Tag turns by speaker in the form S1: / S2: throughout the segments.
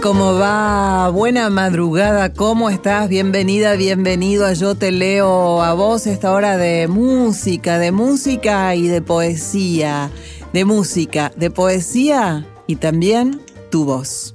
S1: ¿Cómo va? Buena madrugada, ¿cómo estás? Bienvenida, bienvenido a Yo Te Leo a vos esta hora de música, de música y de poesía, de música, de poesía y también tu voz.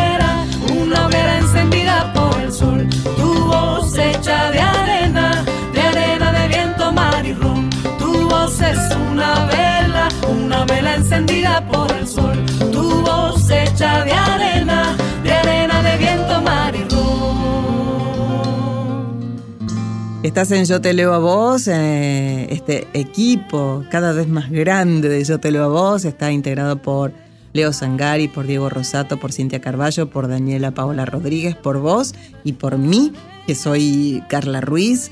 S1: Estás en Yo Te Leo a Vos, eh, este equipo cada vez más grande de Yo Te Leo a Vos está integrado por Leo Sangari, por Diego Rosato, por Cintia Carballo, por Daniela Paola Rodríguez, por vos y por mí, que soy Carla Ruiz.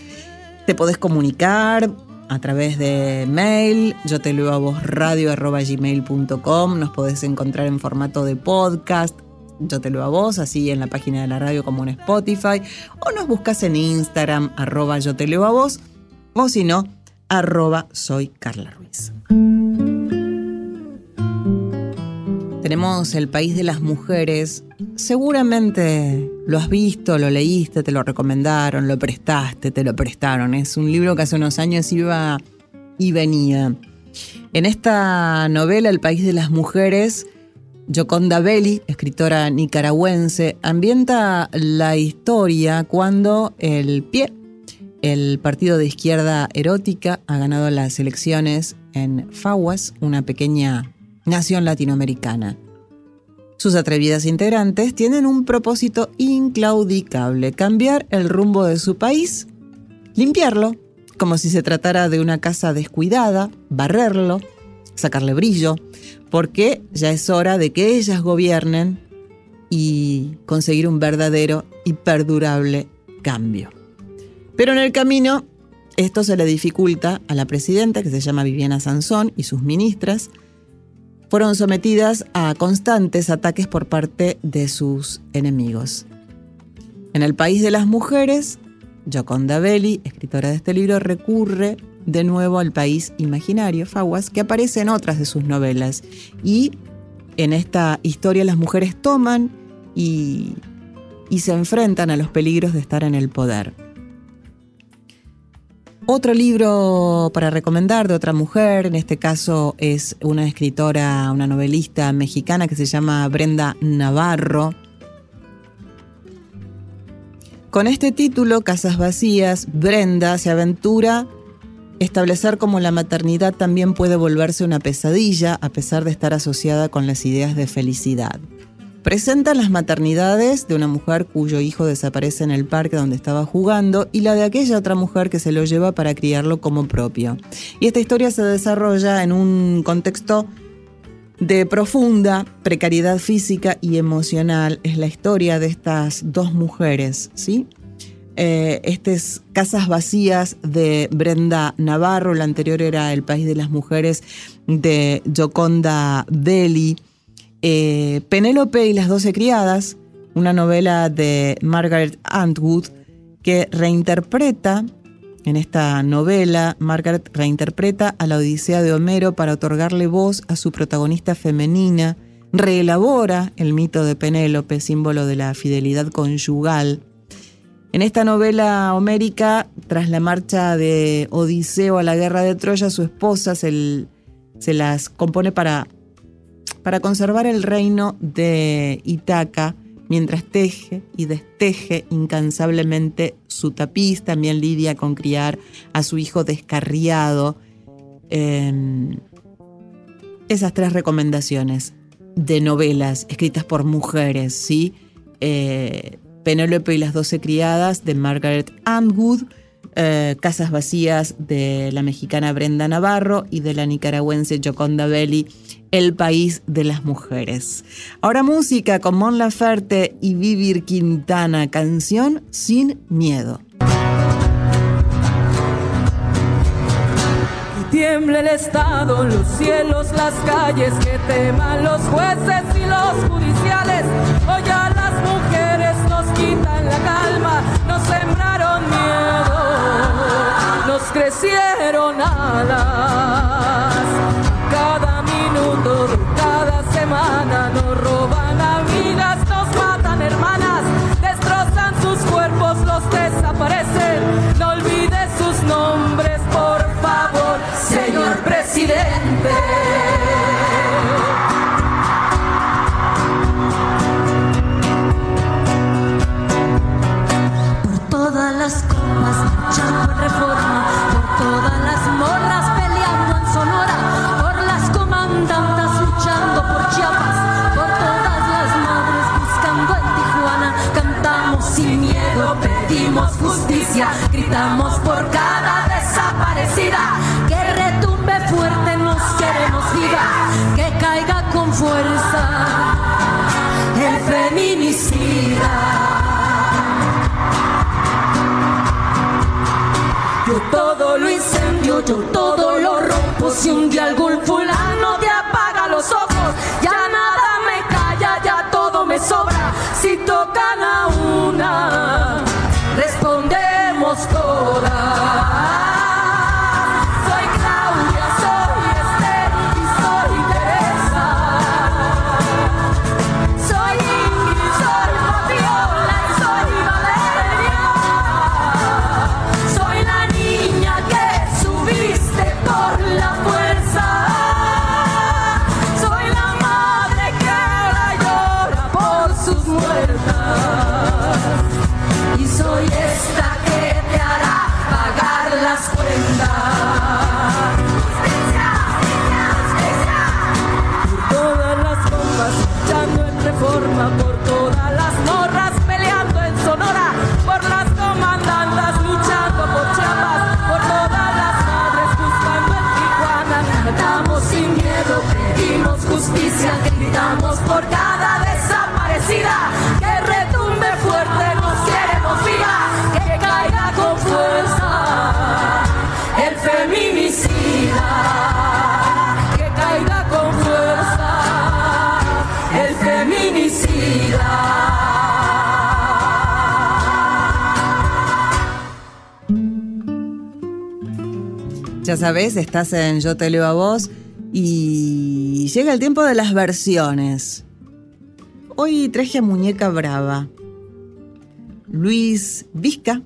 S1: Te podés comunicar a través de mail, yo te leo a vos radio arroba nos podés encontrar en formato de podcast, yo te leo a vos, así en la página de la radio como en Spotify, o nos buscas en Instagram, arroba yo te leo a vos, o si no, arroba soy Carla Ruiz. Tenemos el país de las mujeres. Seguramente lo has visto, lo leíste, te lo recomendaron, lo prestaste, te lo prestaron. Es un libro que hace unos años iba y venía. En esta novela, El país de las mujeres, Yoconda Belli, escritora nicaragüense, ambienta la historia cuando el pie, el partido de izquierda erótica, ha ganado las elecciones en Faguas, una pequeña nación latinoamericana. Sus atrevidas integrantes tienen un propósito inclaudicable, cambiar el rumbo de su país, limpiarlo, como si se tratara de una casa descuidada, barrerlo, sacarle brillo, porque ya es hora de que ellas gobiernen y conseguir un verdadero y perdurable cambio. Pero en el camino, esto se le dificulta a la presidenta, que se llama Viviana Sansón, y sus ministras, fueron sometidas a constantes ataques por parte de sus enemigos. En el país de las mujeres, Gioconda Belli, escritora de este libro, recurre de nuevo al país imaginario, Faguas, que aparece en otras de sus novelas. Y en esta historia las mujeres toman y, y se enfrentan a los peligros de estar en el poder. Otro libro para recomendar de otra mujer, en este caso es una escritora, una novelista mexicana que se llama Brenda Navarro. Con este título, Casas Vacías, Brenda se aventura establecer cómo la maternidad también puede volverse una pesadilla a pesar de estar asociada con las ideas de felicidad. Presenta las maternidades de una mujer cuyo hijo desaparece en el parque donde estaba jugando y la de aquella otra mujer que se lo lleva para criarlo como propio. Y esta historia se desarrolla en un contexto de profunda precariedad física y emocional. Es la historia de estas dos mujeres, ¿sí? Eh, este es Casas Vacías de Brenda Navarro, la anterior era El País de las Mujeres de Joconda Belli. Eh, Penélope y las doce criadas, una novela de Margaret Atwood que reinterpreta En esta novela, Margaret reinterpreta a la Odisea de Homero para otorgarle voz a su protagonista femenina, reelabora el mito de Penélope, símbolo de la fidelidad conyugal. En esta novela homérica, tras la marcha de Odiseo a la guerra de Troya, su esposa se, las compone para, para conservar el reino de Itaca, mientras teje y desteje incansablemente su tapiz, también lidia con criar a su hijo descarriado. Em, esas tres recomendaciones de novelas escritas por mujeres, ¿sí? Eh, Penélope y las doce criadas de Margaret Atwood, eh, Casas vacías de la mexicana Brenda Navarro y de la nicaragüense Joconda Belli, El país de las mujeres. Ahora música con Mon Laferte y Vivir Quintana, canción Sin Miedo.
S2: el Estado, los cielos, las calles, teman los jueces y los judiciales. Crecieron alas. Cada minuto cada semana nos
S3: justicia, gritamos por cada desaparecida, que retumbe fuerte, nos queremos viva, que caiga con fuerza el feminicida. Yo todo lo incendio, yo todo lo rompo. Si un día algún fulano Ya
S1: sabes, estás en Yo te leo a vos y llega el tiempo de las versiones. Hoy traje a Muñeca Brava. Luis Vizca,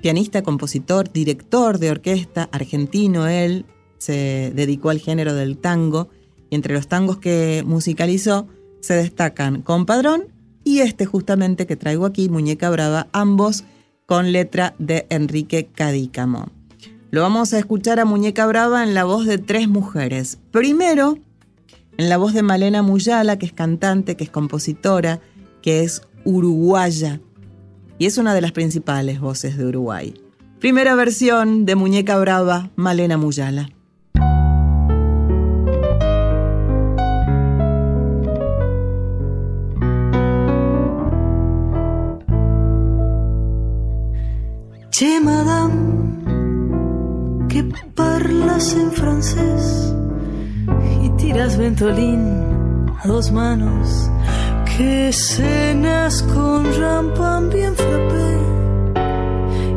S1: pianista, compositor, director de orquesta, argentino él, se dedicó al género del tango y entre los tangos que musicalizó se destacan Compadrón y este justamente que traigo aquí, Muñeca Brava, ambos con letra de Enrique Cadícamo. Lo vamos a escuchar a Muñeca Brava en la voz de tres mujeres. Primero, en la voz de Malena Muyala, que es cantante, que es compositora, que es uruguaya y es una de las principales voces de Uruguay. Primera versión de Muñeca Brava, Malena Muyala.
S3: Che, madame, parlas en francés y tiras ventolín a dos manos, que cenas con rampan bien frappé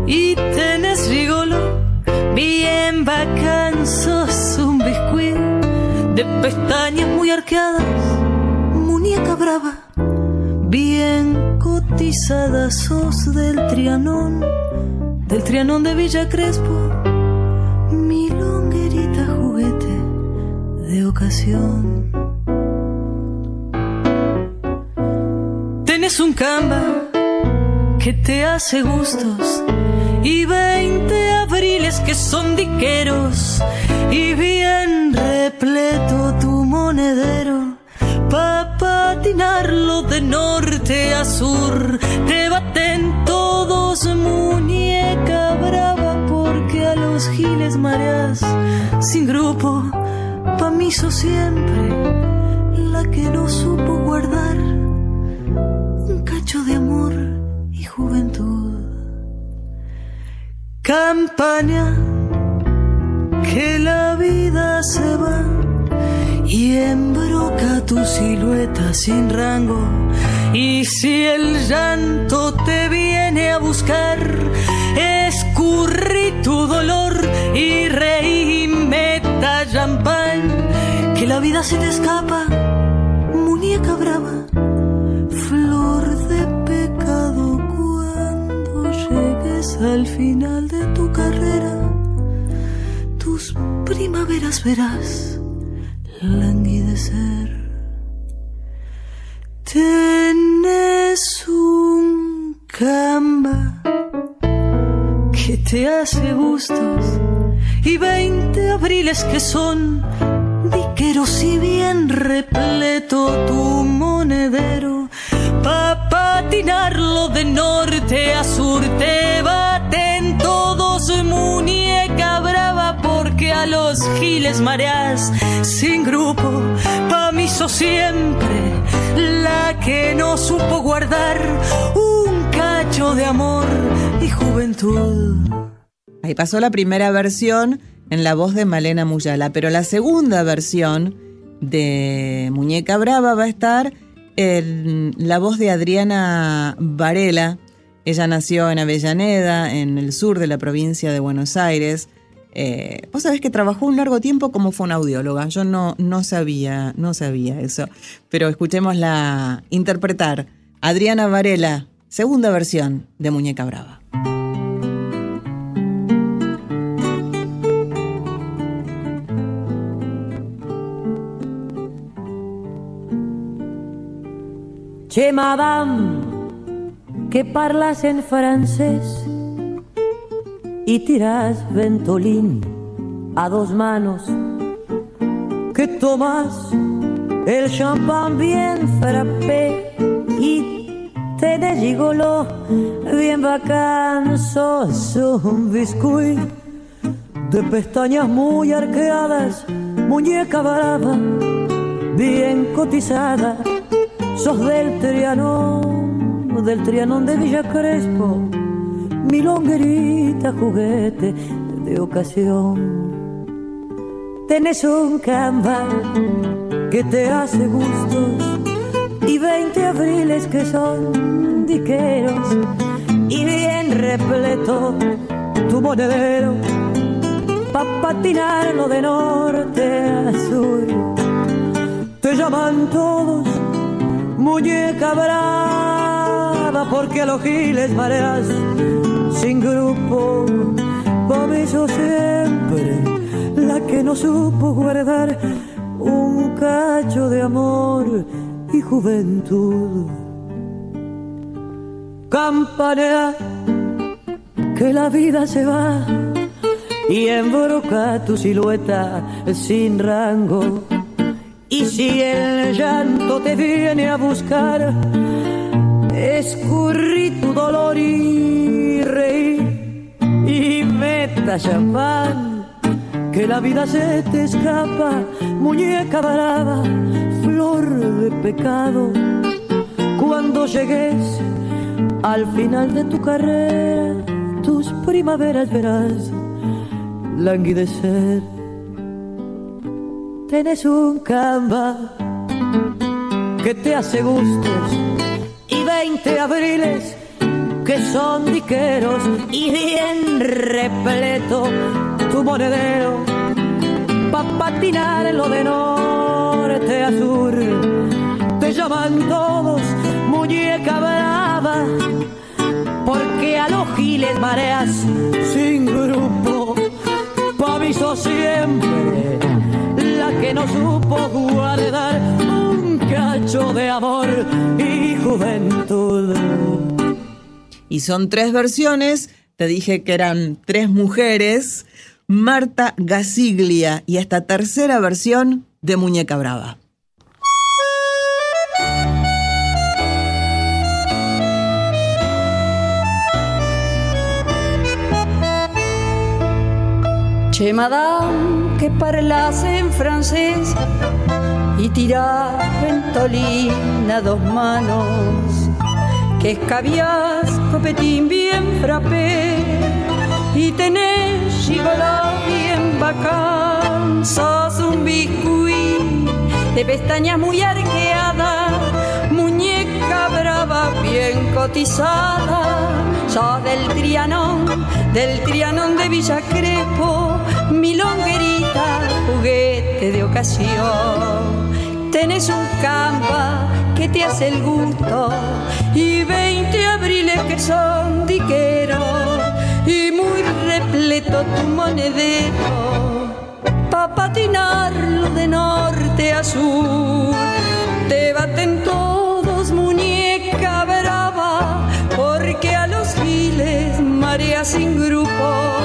S3: y tenés rigol
S2: alcanzó un biscuit de pestañas muy arqueadas, muñeca brava, bien cotizada sos del Trianón, del Trianón de Villa Crespo, de ocasión. Tenés un camba que te hace gustos y 20 abriles que son diqueros y bien repleto tu monedero pa' patinarlo de norte a sur te baten todos muñeca brava porque a los giles mareas sin grupo pa' mí siempre la que no supo guardar un cacho de amor y juventud campaña que la vida se va y embroca tu silueta sin rango. Y si el llanto te viene a buscar, escurrí tu dolor y reí meta champán, que la vida se te escapa, muñeca brava, flor de pecado cuando llegues al final de tu carrera tus primaveras verás languidecer. Tenés un camba te hace gustos. Y veinte abriles que son diqueros y bien repleto tu monedero. Pa' patinarlo de norte a sur te baten todos muñeca brava porque a los giles mareas sin grupo. Pa' mí sos siempre la que no supo guardar un cacho de amor y juventud
S1: Ahí pasó la primera versión en la voz de Malena Muyala, pero la segunda versión de Muñeca Brava va a estar en la voz de Adriana Varela. Ella nació en Avellaneda, en el sur de la provincia de Buenos Aires. Eh, Vos sabés que trabajó un largo tiempo como fonoaudióloga. Yo no, no sabía, no sabía eso. Pero escuchémosla interpretar. Adriana Varela, segunda versión de Muñeca Brava.
S2: Che, que parlas en francés y tiras ventolín a dos manos, que tomas el champán bien frappé y te de gigolo bien bacán, sos un biscuit de pestañas muy arqueadas, muñeca brava, bien cotizada Sos del Trianón, del Trianón de Villa Crespo, mi longuerita juguete de ocasión. Tenés un camba que te hace gustos y 20 abriles que son diqueros y bien repleto tu monedero pa' patinarlo de norte a sur. Te llaman todos muñeca brava, porque los giles mareas sin grupo. Eso siempre la que no supo guardar un cacho de amor y juventud. Campanea que la vida se va y embroca tu silueta sin rango y si el llanto te viene a buscar, escurrí tu dolor y reí y meta champán, que la vida se te escapa, muñeca brava, flor de pecado. Cuando llegues al final de tu carrera, tus primaveras verás languidecer tenés un camba que te hace gustos y 20 abriles que son diqueros y bien repleto tu monedero pa' patinar en lo de norte a sur. Te llaman todos muñeca brava, porque a los giles mareas sin grupo. Pa' siempre que no supo guardar un cacho de amor y juventud.
S1: Y son tres versiones, te dije que eran tres mujeres Marta Gasiglia y esta tercera versión de Muñeca Brava.
S3: Che madame que parlas en francés y tira ventolina dos manos que escabias copetín bien frappé y tenés gigolá bien bacán. Sos un biscuit de pestañas muy arqueadas, muñeca brava bien cotizada. Sos del Trianón, del Trianón de Villa Crepo, milonguerita, juguete de ocasión. Tenés un campa que te hace el gusto y 20 abriles que son diqueros y muy repleto tu monedero pa' patinarlo de norte a sur. Te baten todos muñeca brava porque a los giles marea sin grupo.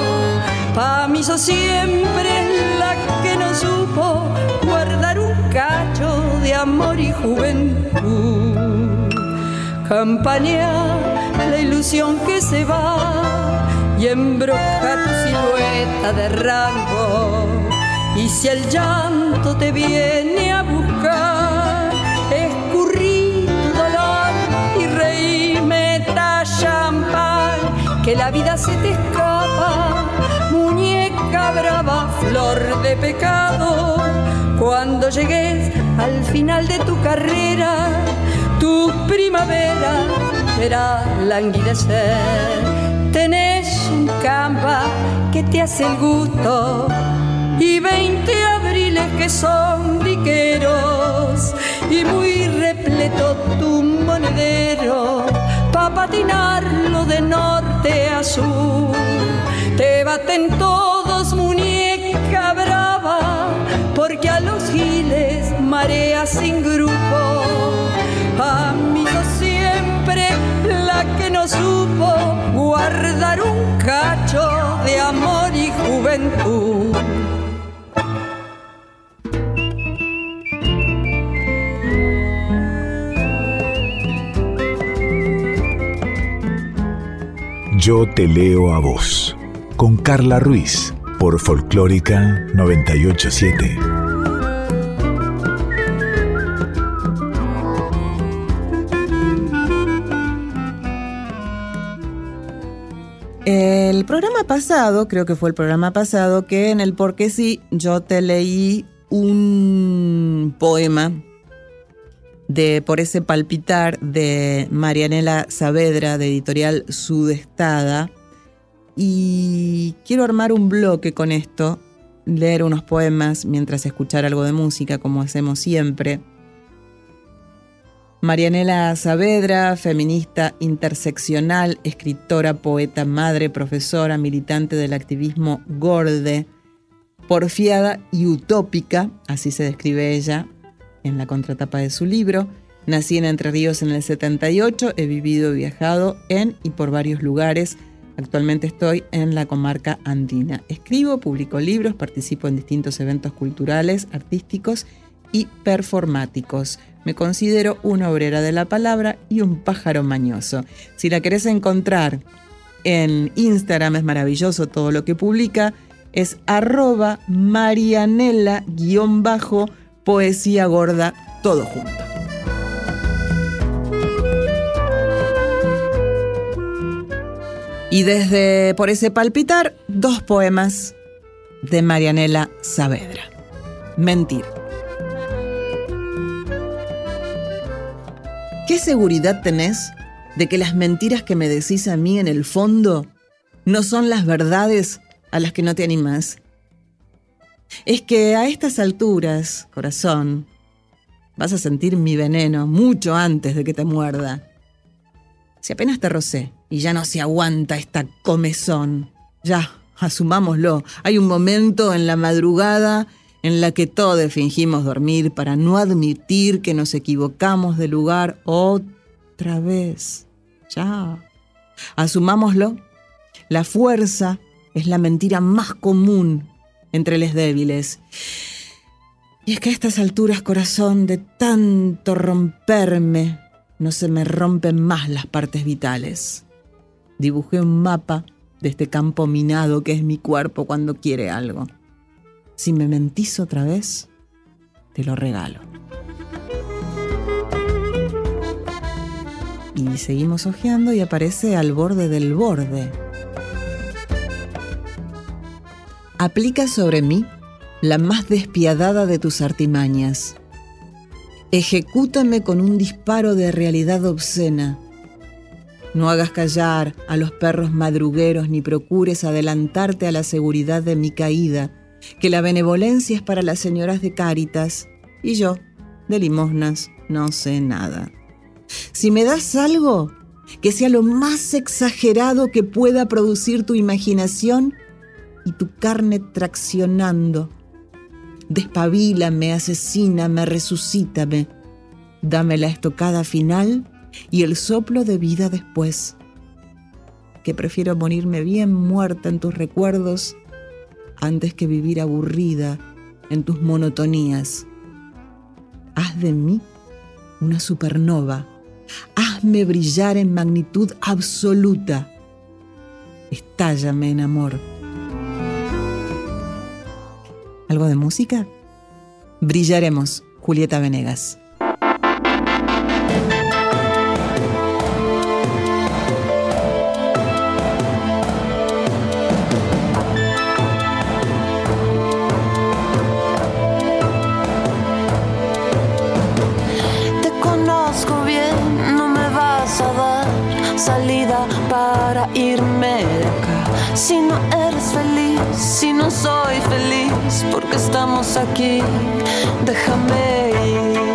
S3: Pa' mí sos siempre la que no supo guardar un cacho de amor y juventud. Campaña la ilusión que se va y embroca tu silueta de rango. Y si el llanto te viene a buscar, escurrí tu dolor y reíme champán, que la vida se te escapa, brava, flor de pecado. Cuando llegues al final de tu carrera, tu primavera verá languidecer tenés un campa que te hace el gusto y 20 abriles que son diqueros y muy repleto tu monedero pa' patinarlo de norte a sur. Te baten todos marea sin grupo. Amigo siempre la que no supo guardar un cacho de amor y juventud.
S4: Yo te leo a vos, con Carla Ruiz, por Folclórica 987.
S1: Pasado, creo que fue el programa pasado, que en el Porque sí yo te leí un poema de Por ese palpitar de Marianela Saavedra de editorial Sudestada y quiero armar un bloque con esto, leer unos poemas mientras escuchar algo de música como hacemos siempre. Marianela Saavedra, feminista interseccional, escritora, poeta, madre, profesora, militante del activismo gorde, porfiada y utópica, así se describe ella en la contratapa de su libro. Nací en Entre Ríos en el 78, he vivido y viajado en y por varios lugares. Actualmente estoy en la comarca andina. Escribo, publico libros, participo en distintos eventos culturales, artísticos y performáticos. Me considero una obrera de la palabra y un pájaro mañoso. Si la querés encontrar en Instagram, es maravilloso todo lo que publica, es arroba marianela-poesía gorda, todo junto. Y desde Por ese palpitar, dos poemas de Marianela Saavedra. Mentir. ¿Qué seguridad tenés de que las mentiras que me decís a mí en el fondo no son las verdades a las que no te animás? es que a estas alturas, corazón, vas a sentir mi veneno mucho antes de que te muerda. Si apenas te rocé y ya no se aguanta esta comezón, ya, asumámoslo, hay un momento en la madrugada en la que todos fingimos dormir para no admitir que nos equivocamos de lugar otra vez. Ya. Asumámoslo. La fuerza es la mentira más común entre los débiles. Y es que a estas alturas, corazón, de tanto romperme, no se me rompen más las partes vitales. Dibujé un mapa de este campo minado que es mi cuerpo cuando quiere algo. Si me mentís otra vez, te lo regalo. Y seguimos hojeando y aparece al borde del borde. Aplica sobre mí la más despiadada de tus artimañas. Ejecútame con un disparo de realidad obscena. No hagas callar a los perros madrugueros ni procures adelantarte a la seguridad de mi caída que la benevolencia es para las señoras de Cáritas y yo, de limosnas, no sé nada. Si me das algo, que sea lo más exagerado que pueda producir tu imaginación y tu carne traccionando. Despabilame, asesíname, resucítame. Dame la estocada final y el soplo de vida después. Que prefiero morirme bien muerta en tus recuerdos antes que vivir aburrida en tus monotonías. Haz de mí una supernova. Hazme brillar en magnitud absoluta. Estállame en amor. ¿Algo de música? Brillaremos, Julieta Venegas.
S5: Soy feliz, porque estamos aquí, déjame ir.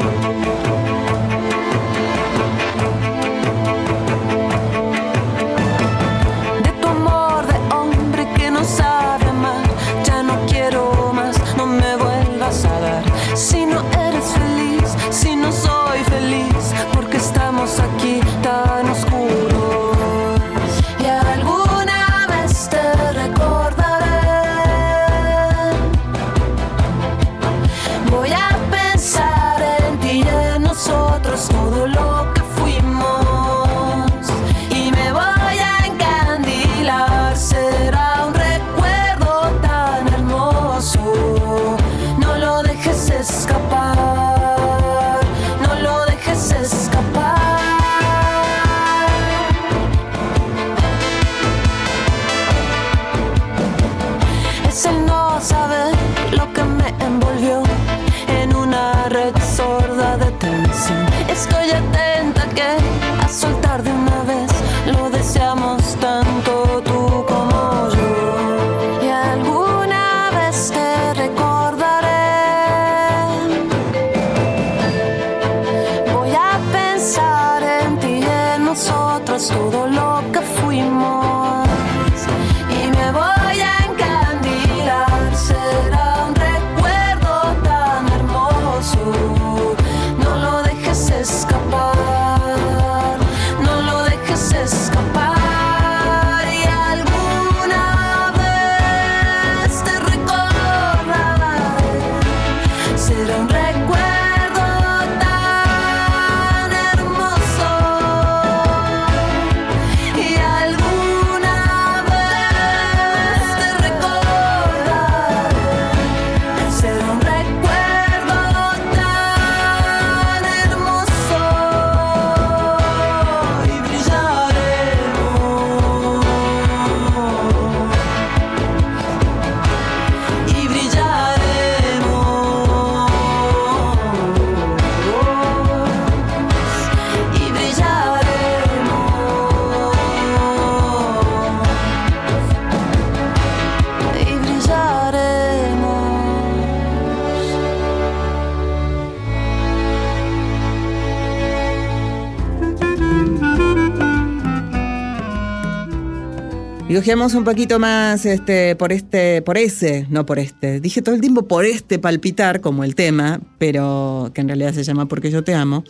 S1: Y un poquito más este, por este, por ese, no por este. Dije todo el tiempo por este palpitar, como el tema, pero que en realidad se llama Porque yo te amo.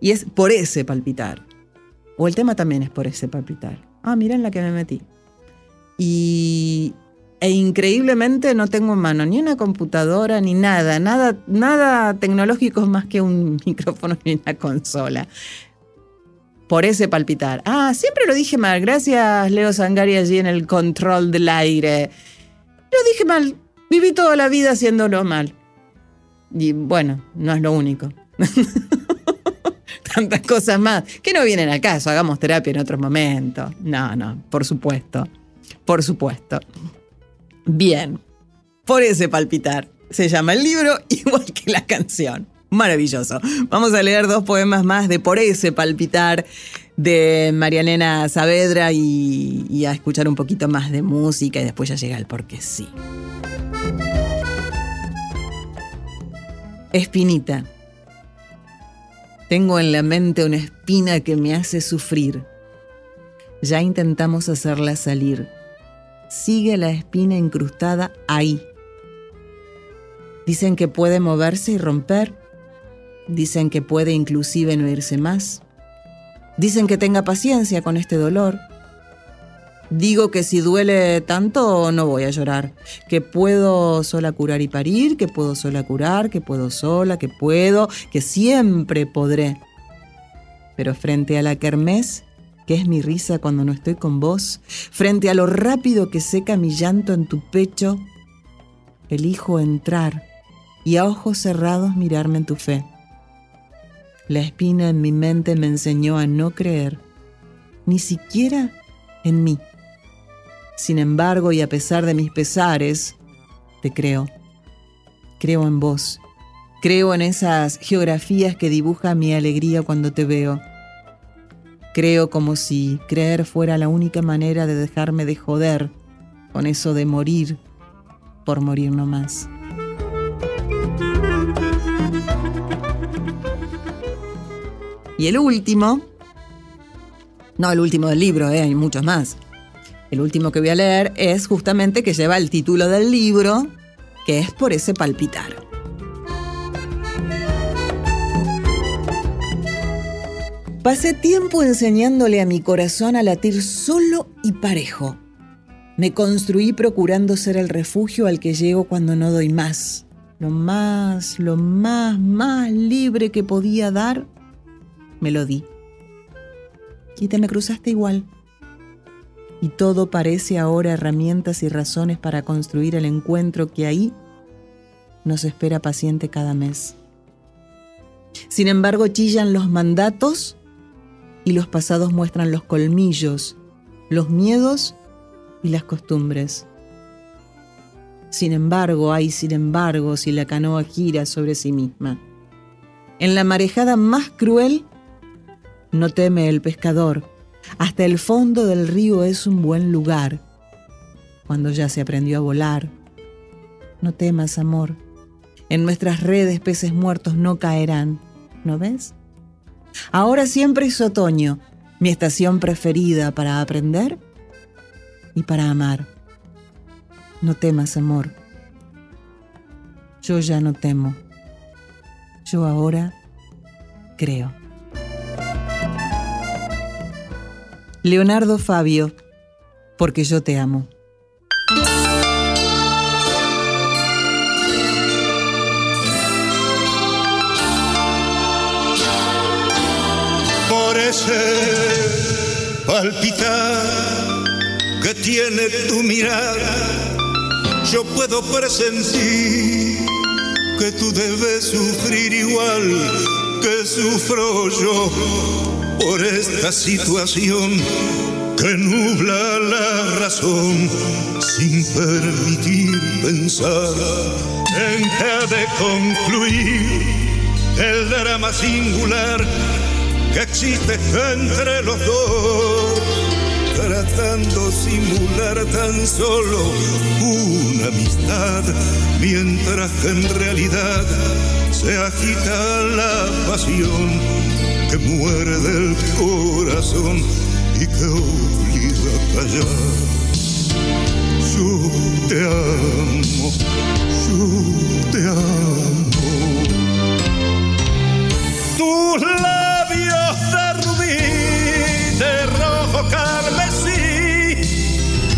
S1: Y es por ese palpitar. O el tema también es por ese palpitar. Ah, miren la que me metí. Y e increíblemente no tengo en mano ni una computadora ni nada, nada, nada tecnológico más que un micrófono y una consola por ese palpitar. Ah, siempre lo dije mal. Gracias, Leo Sangari, allí en el control del aire. Lo dije mal. Viví toda la vida haciéndolo mal. Y bueno, no es lo único. Tantas cosas más que no vienen al. Hagamos terapia en otro momento. No, no, por supuesto. Por supuesto. Bien. Por ese palpitar. Se llama el libro igual que la canción. Maravilloso. Vamos a leer dos poemas más de Por ese palpitar de Marianena Saavedra y, a escuchar un poquito más de música y después ya llega el porque sí. Espinita. Tengo en la mente una espina que me hace sufrir. Ya intentamos hacerla salir. Sigue la espina incrustada ahí. Dicen que puede moverse y romper Dicen que puede inclusive no irse más. Dicen que tenga paciencia con este dolor. Digo que si duele tanto no voy a llorar, que puedo sola curar y parir, que puedo sola curar, que puedo sola, que puedo, que siempre podré. Pero frente a la kermés, que es mi risa cuando no estoy con vos, frente a lo rápido que seca mi llanto en tu pecho, elijo entrar y a ojos cerrados mirarme en tu fe. La espina en mi mente me enseñó a no creer, ni siquiera en mí. Sin embargo, y a pesar de mis pesares, te creo. Creo en vos. Creo en esas geografías que dibuja mi alegría cuando te veo. Creo como si creer fuera la única manera de dejarme de joder con eso de morir por morir no más. Y el último, no el último del libro, eh, hay muchos más. El último que voy a leer es justamente que lleva el título del libro, que es por ese palpitar. Pasé tiempo enseñándole a mi corazón a latir solo y parejo. Me construí procurando ser el refugio al que llego cuando no doy más. Lo más, lo más, más libre que podía dar me lo di. Y te me cruzaste igual. Y todo parece ahora herramientas y razones para construir el encuentro que ahí nos espera paciente cada mes. Sin embargo, chillan los mandatos y los pasados muestran los colmillos, los miedos y las costumbres. Sin embargo, hay sin embargo si la canoa gira sobre sí misma. En la marejada más cruel, no teme el pescador. Hasta el fondo del río es un buen lugar. Cuando ya se aprendió a volar. No temas, amor. En nuestras redes peces muertos no caerán. ¿No ves? Ahora siempre es otoño, mi estación preferida para aprender y para amar. No temas, amor. Yo ya no temo. Yo ahora creo. Leonardo Fabio, porque yo te amo.
S6: Por ese palpitar que tiene tu mirada, yo puedo presentir que tú debes sufrir igual que sufro yo por esta situación que nubla la razón sin permitir pensar en que ha de concluir el drama singular que existe entre los dos, tratando simular tan solo una amistad, mientras que en realidad se agita la pasión que muere del corazón y que obliga a callar. yo te amo, yo te amo. Tus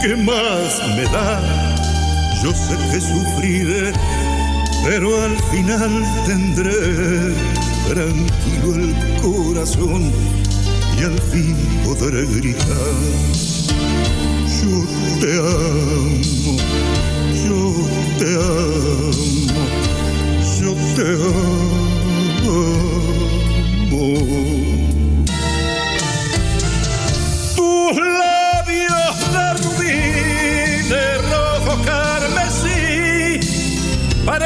S6: que más me da? Yo sé que sufriré, pero al final tendré tranquilo el corazón y al fin podré gritar. Yo te amo, yo te amo, yo te amo.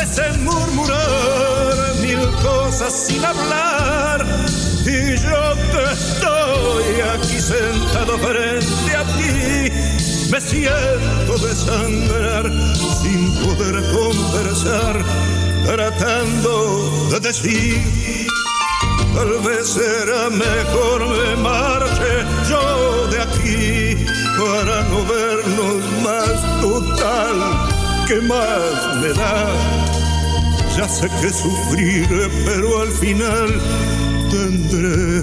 S6: Parecen murmurar mil cosas sin hablar. Y yo que estoy aquí sentado frente a ti, me siento desangrar sin poder conversar, tratando de decir, tal vez será mejor me marche yo de aquí para no vernos más total, que más me da? Ya sé que sufriré, pero al final tendré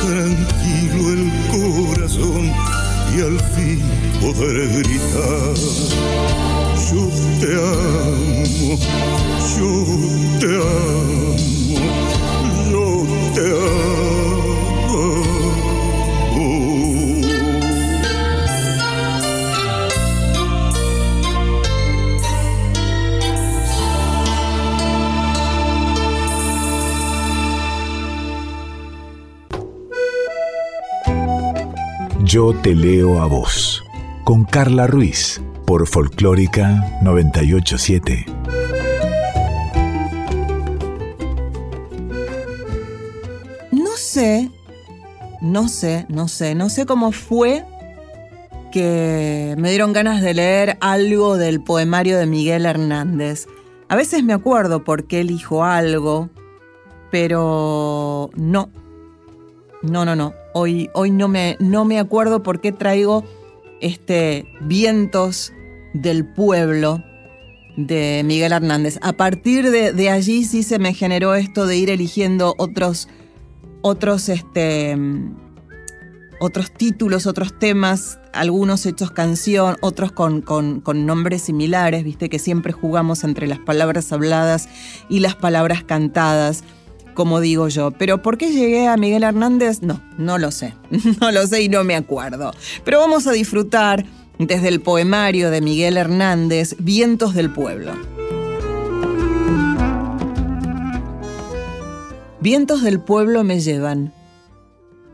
S6: tranquilo el corazón y al fin podré gritar. Yo te amo, yo te amo, yo te amo.
S4: Yo te leo a vos, con Carla Ruiz, por Folclórica 987.
S1: No sé, no sé, no sé, no sé cómo fue que me dieron ganas de leer algo del poemario de Miguel Hernández. A veces me acuerdo por qué elijo algo, pero no. No, no, no. Hoy, hoy no, me, no me acuerdo por qué traigo este Vientos del Pueblo de Miguel Hernández. A partir de, allí sí se me generó esto de ir eligiendo otros, otros, este, otros títulos, otros temas, algunos hechos canción, otros con, con, con nombres similares, viste que siempre jugamos entre las palabras habladas y las palabras cantadas como digo yo. Pero ¿por qué llegué a Miguel Hernández? No, no lo sé. No lo sé y no me acuerdo. Pero vamos a disfrutar desde el poemario de Miguel Hernández, Vientos del Pueblo. Vientos del pueblo me llevan,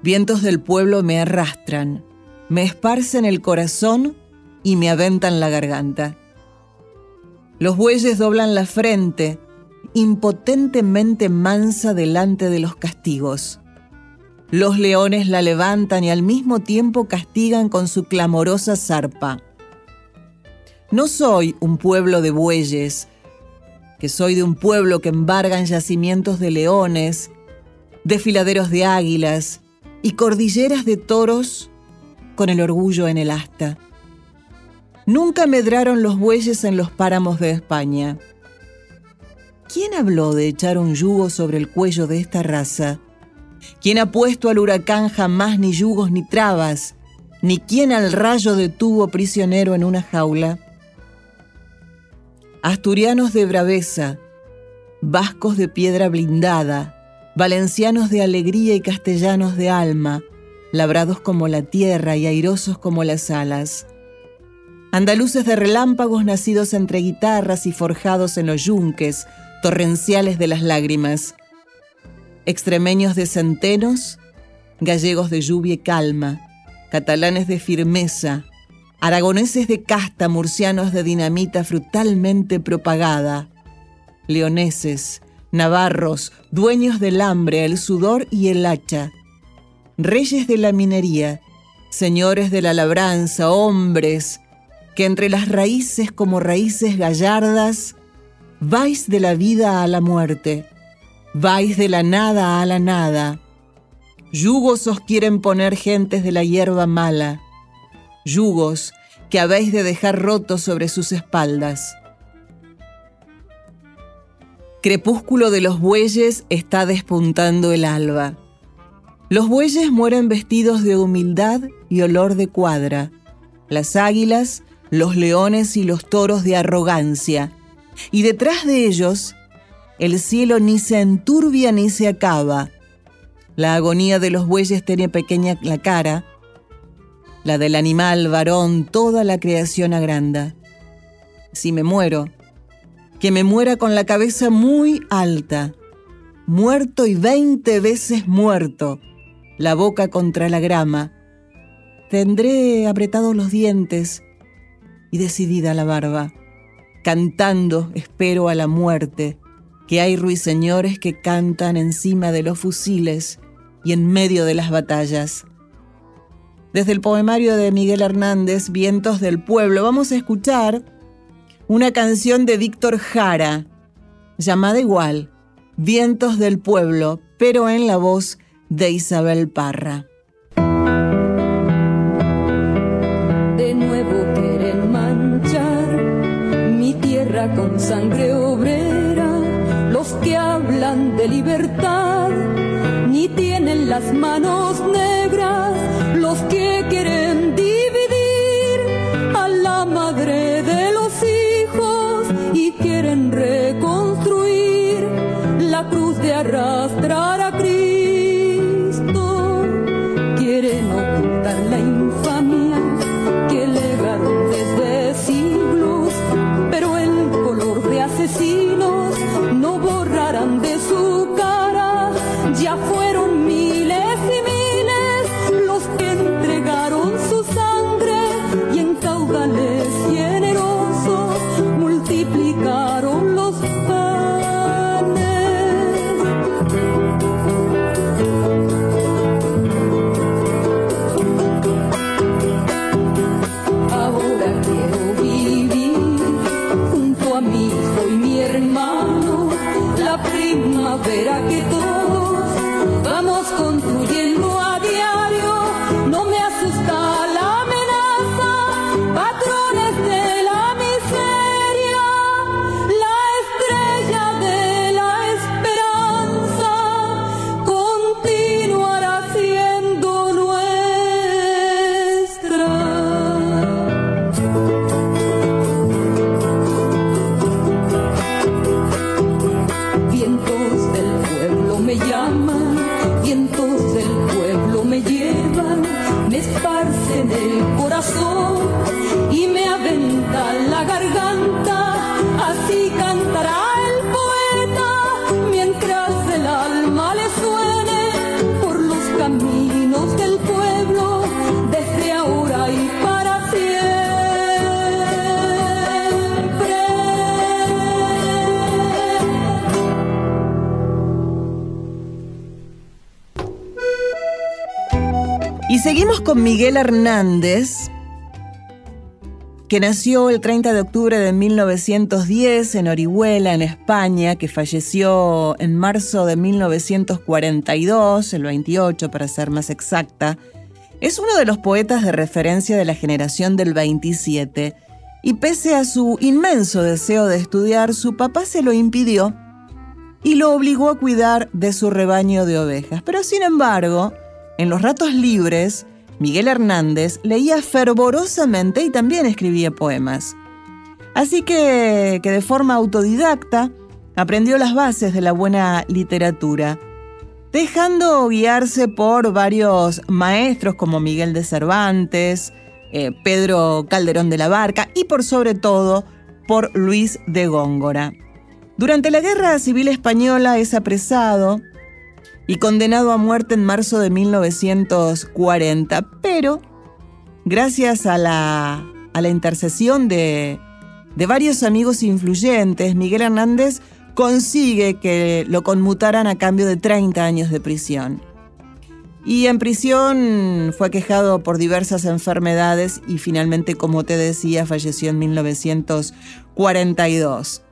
S1: vientos del pueblo me arrastran, me esparcen el corazón y me aventan la garganta. Los bueyes doblan la frente, impotentemente mansa delante de los castigos. Los leones la levantan y al mismo tiempo castigan con su clamorosa zarpa. No soy un pueblo de bueyes, que soy de un pueblo que embargan yacimientos de leones, desfiladeros de águilas y cordilleras de toros con el orgullo en el asta. Nunca medraron los bueyes en los páramos de España. ¿Quién habló de echar un yugo sobre el cuello de esta raza? ¿Quién ha puesto al huracán jamás ni yugos ni trabas? ¿Ni quién al rayo detuvo prisionero en una jaula? Asturianos de braveza, vascos de piedra blindada, valencianos de alegría y castellanos de alma, labrados como la tierra y airosos como las alas. Andaluces de relámpagos nacidos entre guitarras y forjados en los yunques, torrenciales de las lágrimas. Extremeños de centenos, gallegos de lluvia y calma, catalanes de firmeza, aragoneses de casta, murcianos de dinamita frutalmente propagada, leoneses, navarros, dueños del hambre, el sudor y el hacha, reyes de la minería, señores de la labranza, hombres, que entre las raíces como raíces gallardas, vais de la vida a la muerte, vais de la nada a la nada. Yugos os quieren poner gentes de la hierba mala, yugos que habéis de dejar rotos sobre sus espaldas. Crepúsculo de los bueyes está despuntando el alba. Los bueyes mueren vestidos de humildad y olor de cuadra. Las águilas, los leones y los toros de arrogancia. Y detrás de ellos, el cielo ni se enturbia ni se acaba. La agonía de los bueyes tiene pequeña la cara, la del animal varón, toda la creación agranda. Si me muero, que me muera con la cabeza muy alta, muerto y veinte veces muerto, la boca contra la grama. Tendré apretados los dientes y decidida la barba. Cantando espero a la muerte, que hay ruiseñores que cantan encima de los fusiles y en medio de las batallas. Desde el poemario de Miguel Hernández, Vientos del Pueblo, vamos a escuchar una canción de Víctor Jara, llamada igual, Vientos del Pueblo, pero en la voz de Isabel Parra.
S3: Con sangre obrera, los que hablan de libertad ni tienen las manos negras los que quieren dividir a la madre de los hijos y quieren reconstruir la cruz de arrastrar a Cristo.
S1: Seguimos con Miguel Hernández, que nació el 30 de octubre de 1910 en Orihuela, en España, que falleció en marzo de 1942, el 28 para ser más exacta. Es uno de los poetas de referencia de la generación del 27 y pese a su inmenso deseo de estudiar, su papá se lo impidió y lo obligó a cuidar de su rebaño de ovejas. Pero sin embargo, en los ratos libres, Miguel Hernández leía fervorosamente y también escribía poemas. Así que, de forma autodidacta aprendió las bases de la buena literatura, dejando guiarse por varios maestros como Miguel de Cervantes, eh, Pedro Calderón de la Barca y por sobre todo por Luis de Góngora. Durante la Guerra Civil Española es apresado y condenado a muerte en marzo de 1940, pero gracias a la intercesión de, de varios amigos influyentes, Miguel Hernández consigue que lo conmutaran a cambio de 30 años de prisión. Y en prisión fue quejado por diversas enfermedades y finalmente, como te decía, falleció en 1942.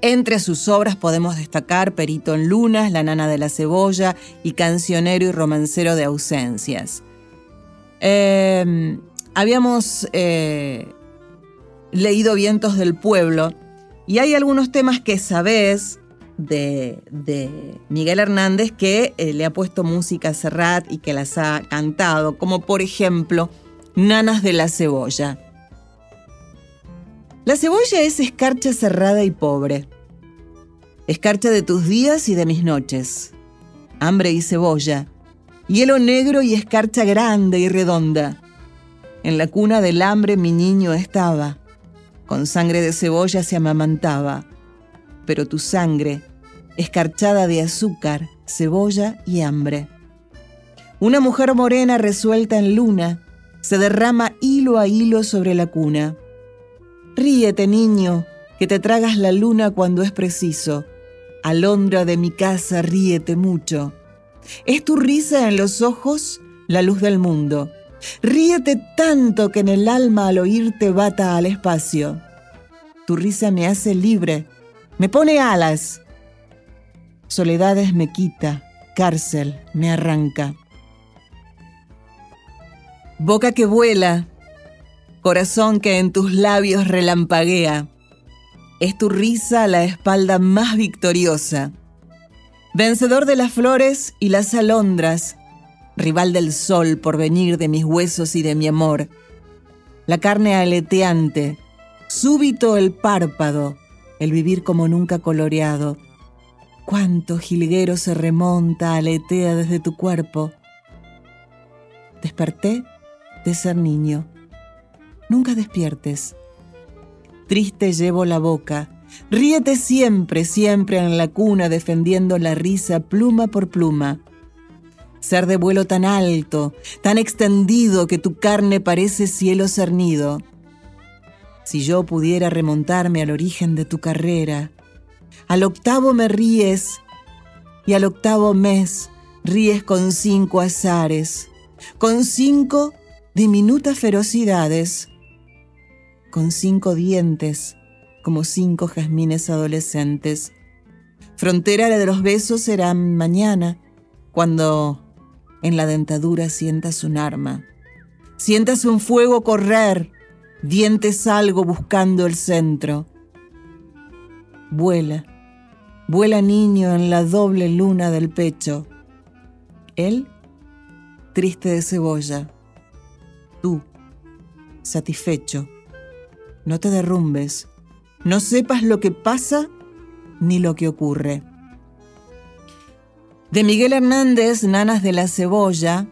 S1: Entre sus obras podemos destacar Perito en Lunas, La Nana de la Cebolla y Cancionero y Romancero de Ausencias. Em, habíamos eh, leído Vientos del Pueblo y hay algunos temas que sabes de, Miguel Hernández que eh, le ha puesto música a Serrat y que las ha cantado, como por ejemplo Nanas de la Cebolla. La cebolla es escarcha cerrada y pobre. Escarcha de tus días y de mis noches. Hambre y cebolla. Hielo negro y escarcha grande y redonda. En la cuna del hambre mi niño estaba. Con sangre de cebolla se amamantaba. Pero tu sangre, escarchada de azúcar, cebolla y hambre. Una mujer morena resuelta en luna se derrama hilo a hilo sobre la cuna. Ríete, niño, que te tragas la luna cuando es preciso. Alondra de mi casa, ríete mucho. Es tu risa en los ojos la luz del mundo. Ríete tanto que en el alma al oírte bata al espacio. Tu risa me hace libre, me pone alas. Soledades me quita, cárcel me arranca. Boca que vuela, corazón que en tus labios relampaguea. Es tu risa la espalda más victoriosa. Vencedor de las flores y las alondras, rival del sol por venir de mis huesos y de mi amor. La carne aleteante, súbito el párpado, el vivir como nunca coloreado. Cuánto jilguero se remonta, aletea desde tu cuerpo. Desperté de ser niño nunca despiertes. Triste llevo la boca. Ríete siempre, siempre en la cuna defendiendo la risa pluma por pluma. Ser de vuelo tan alto, tan extendido que tu carne parece cielo cernido. Si yo pudiera remontarme al origen de tu carrera, al octavo me ríes y al octavo mes ríes con cinco azares, con cinco diminutas ferocidades con cinco dientes, como cinco jazmines adolescentes. Frontera de los besos será mañana, cuando en la dentadura sientas un arma. Sientas un fuego correr, dientes algo buscando el centro. Vuela, vuela niño en la doble luna del pecho. Él, triste de cebolla. Tú, satisfecho no te derrumbes, no sepas lo que pasa ni lo que ocurre. De Miguel Hernández, Nanas de la Cebolla,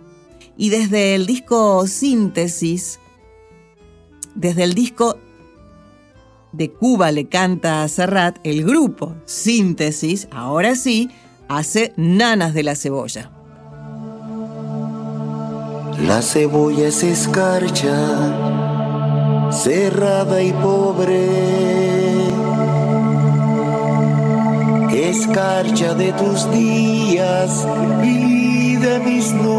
S1: y desde el disco Síntesis, desde el disco de Cuba le canta a Serrat, el grupo Síntesis, ahora sí, hace Nanas de la Cebolla.
S7: La cebolla se escarcha cerrada y pobre, escarcha de tus días y de mis noches,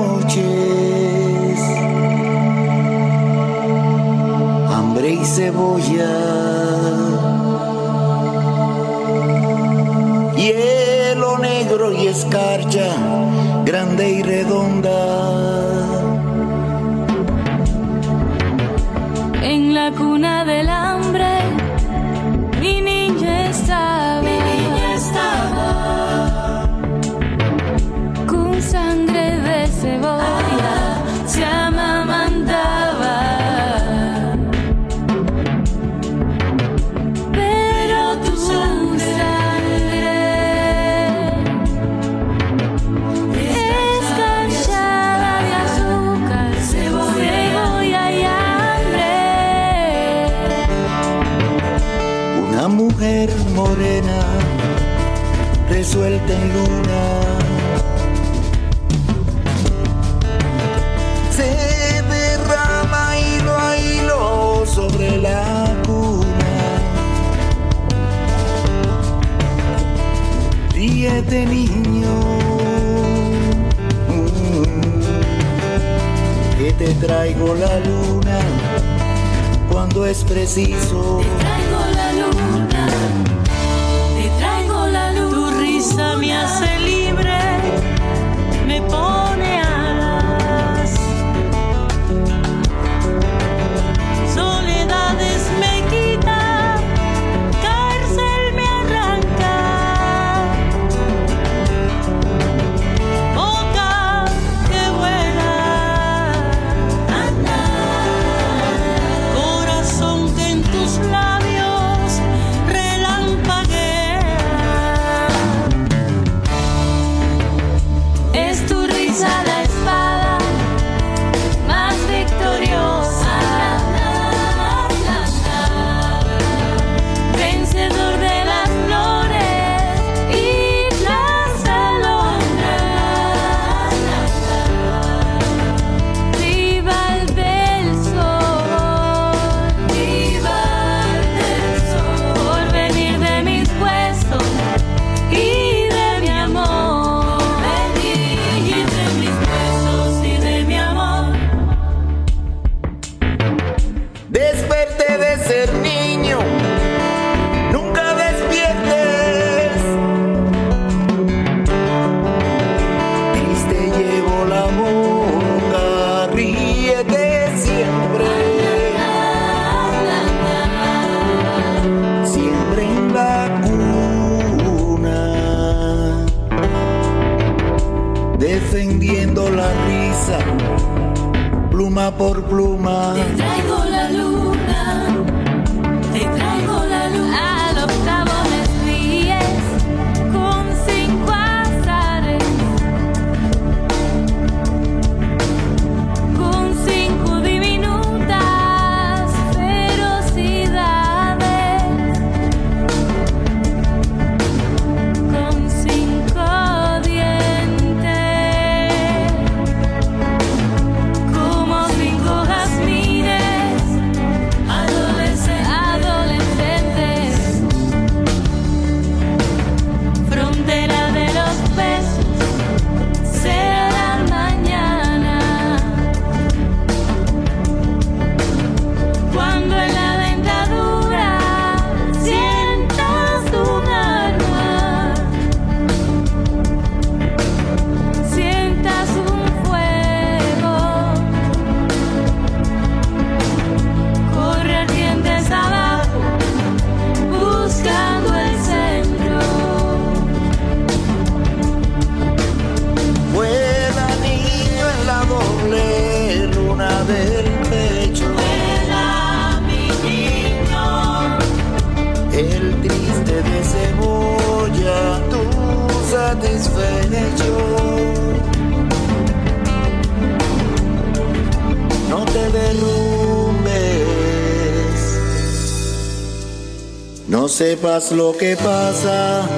S2: sepas lo que pasa,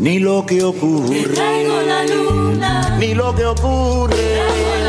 S2: ni lo que ocurre.
S7: Te traigo la luna,
S2: ni lo que ocurre.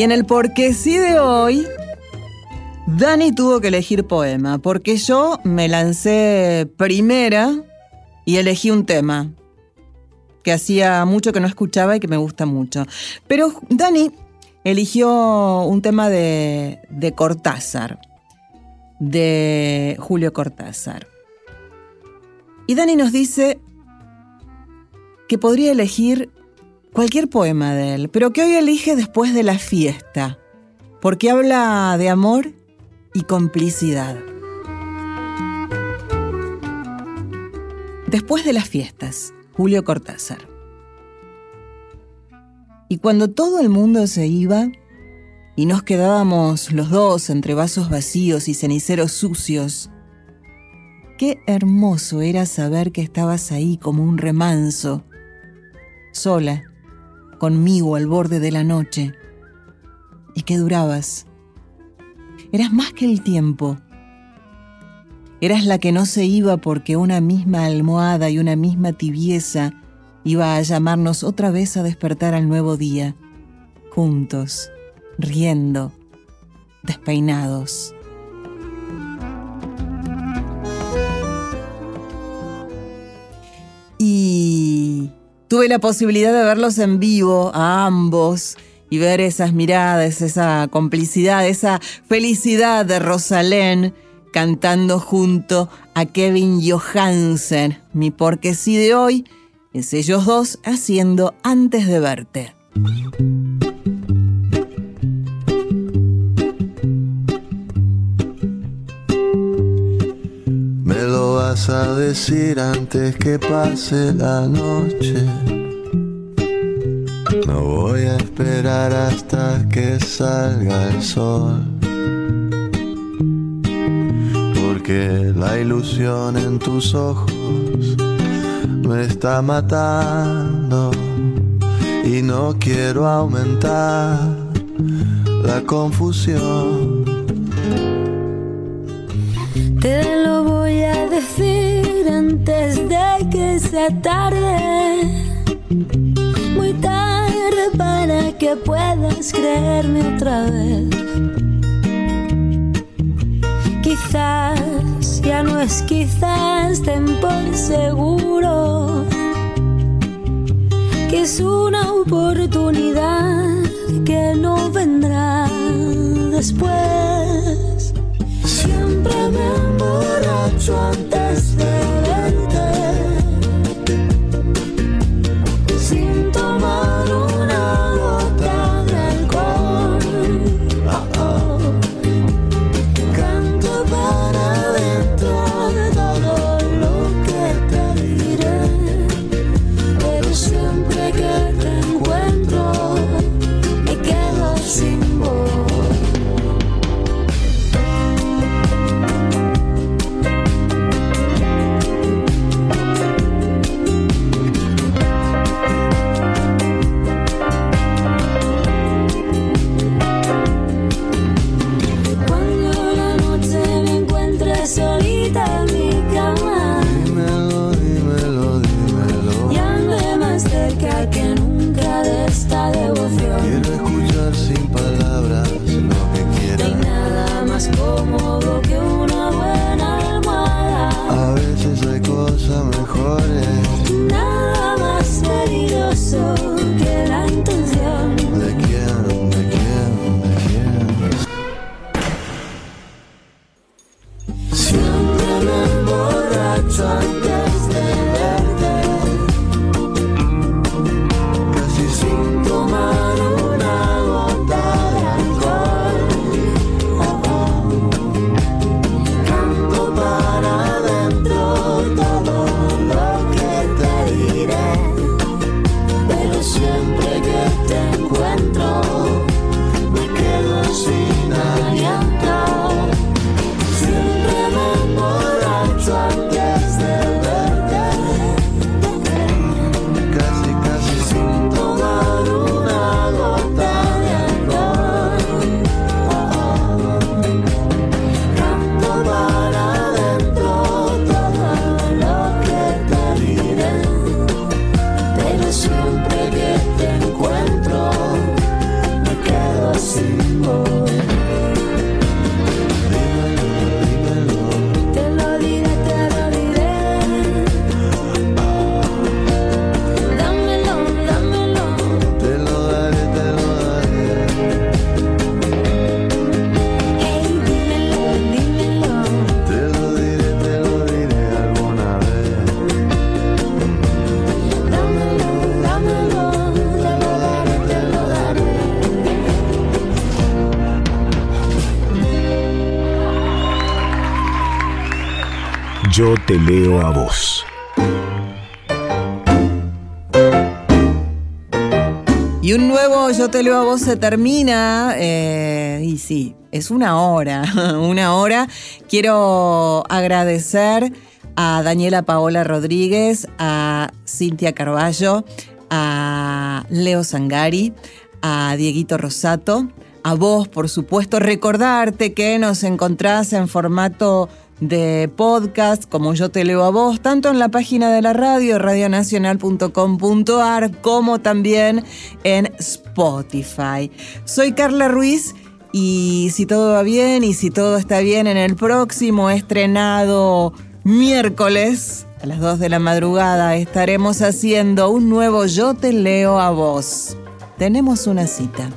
S1: Y en el porque sí de hoy, Dani tuvo que elegir poema, porque yo me lancé primera y elegí un tema que hacía mucho que no escuchaba y que me gusta mucho. Pero Dani eligió un tema de, de Cortázar, de Julio Cortázar. Y Dani nos dice que podría elegir cualquier poema de él, pero que hoy elige después de la fiesta, porque habla de amor y complicidad. Después de las fiestas, Julio Cortázar. Y cuando todo el mundo se iba y nos quedábamos los dos entre vasos vacíos y ceniceros sucios, qué hermoso era saber que estabas ahí como un remanso, sola, conmigo al borde de la noche, y que durabas. Eras más que el tiempo. Eras la que no se iba porque una misma almohada y una misma tibieza iba a llamarnos otra vez a despertar al nuevo día, juntos, riendo, despeinados. Tuve la posibilidad de verlos en vivo a ambos y ver esas miradas, esa complicidad, esa felicidad de Rosalén cantando junto a Kevin Johansen, mi porque sí de hoy es ellos dos haciendo antes de verte.
S8: Vas a decir antes que pase la noche. No voy a esperar hasta que salga el sol. Porque la ilusión en tus ojos me está matando y no quiero aumentar la confusión.
S2: Que sea tarde. Muy tarde para que puedas creerme otra vez. Quizás, ya no es quizás, ten por seguro que es una oportunidad que no vendrá después. Siempre me emborracho antes de.
S4: te leo a vos.
S1: Y un nuevo Yo te leo a vos se termina, eh, y sí, es una hora, una hora. Quiero agradecer a Daniela Paola Rodríguez, a Cintia Carballo, a Leo Sangari, a Dieguito Rosato, a vos, por supuesto, recordarte que nos encontrás en formato de podcast, como yo te leo a vos, tanto en la página de la radio, radionacional.com.ar, como también en Spotify. Soy Carla Ruiz y si todo va bien y si todo está bien en el próximo estrenado miércoles a las 2 de la madrugada estaremos haciendo un nuevo Yo te leo a vos. Tenemos una cita.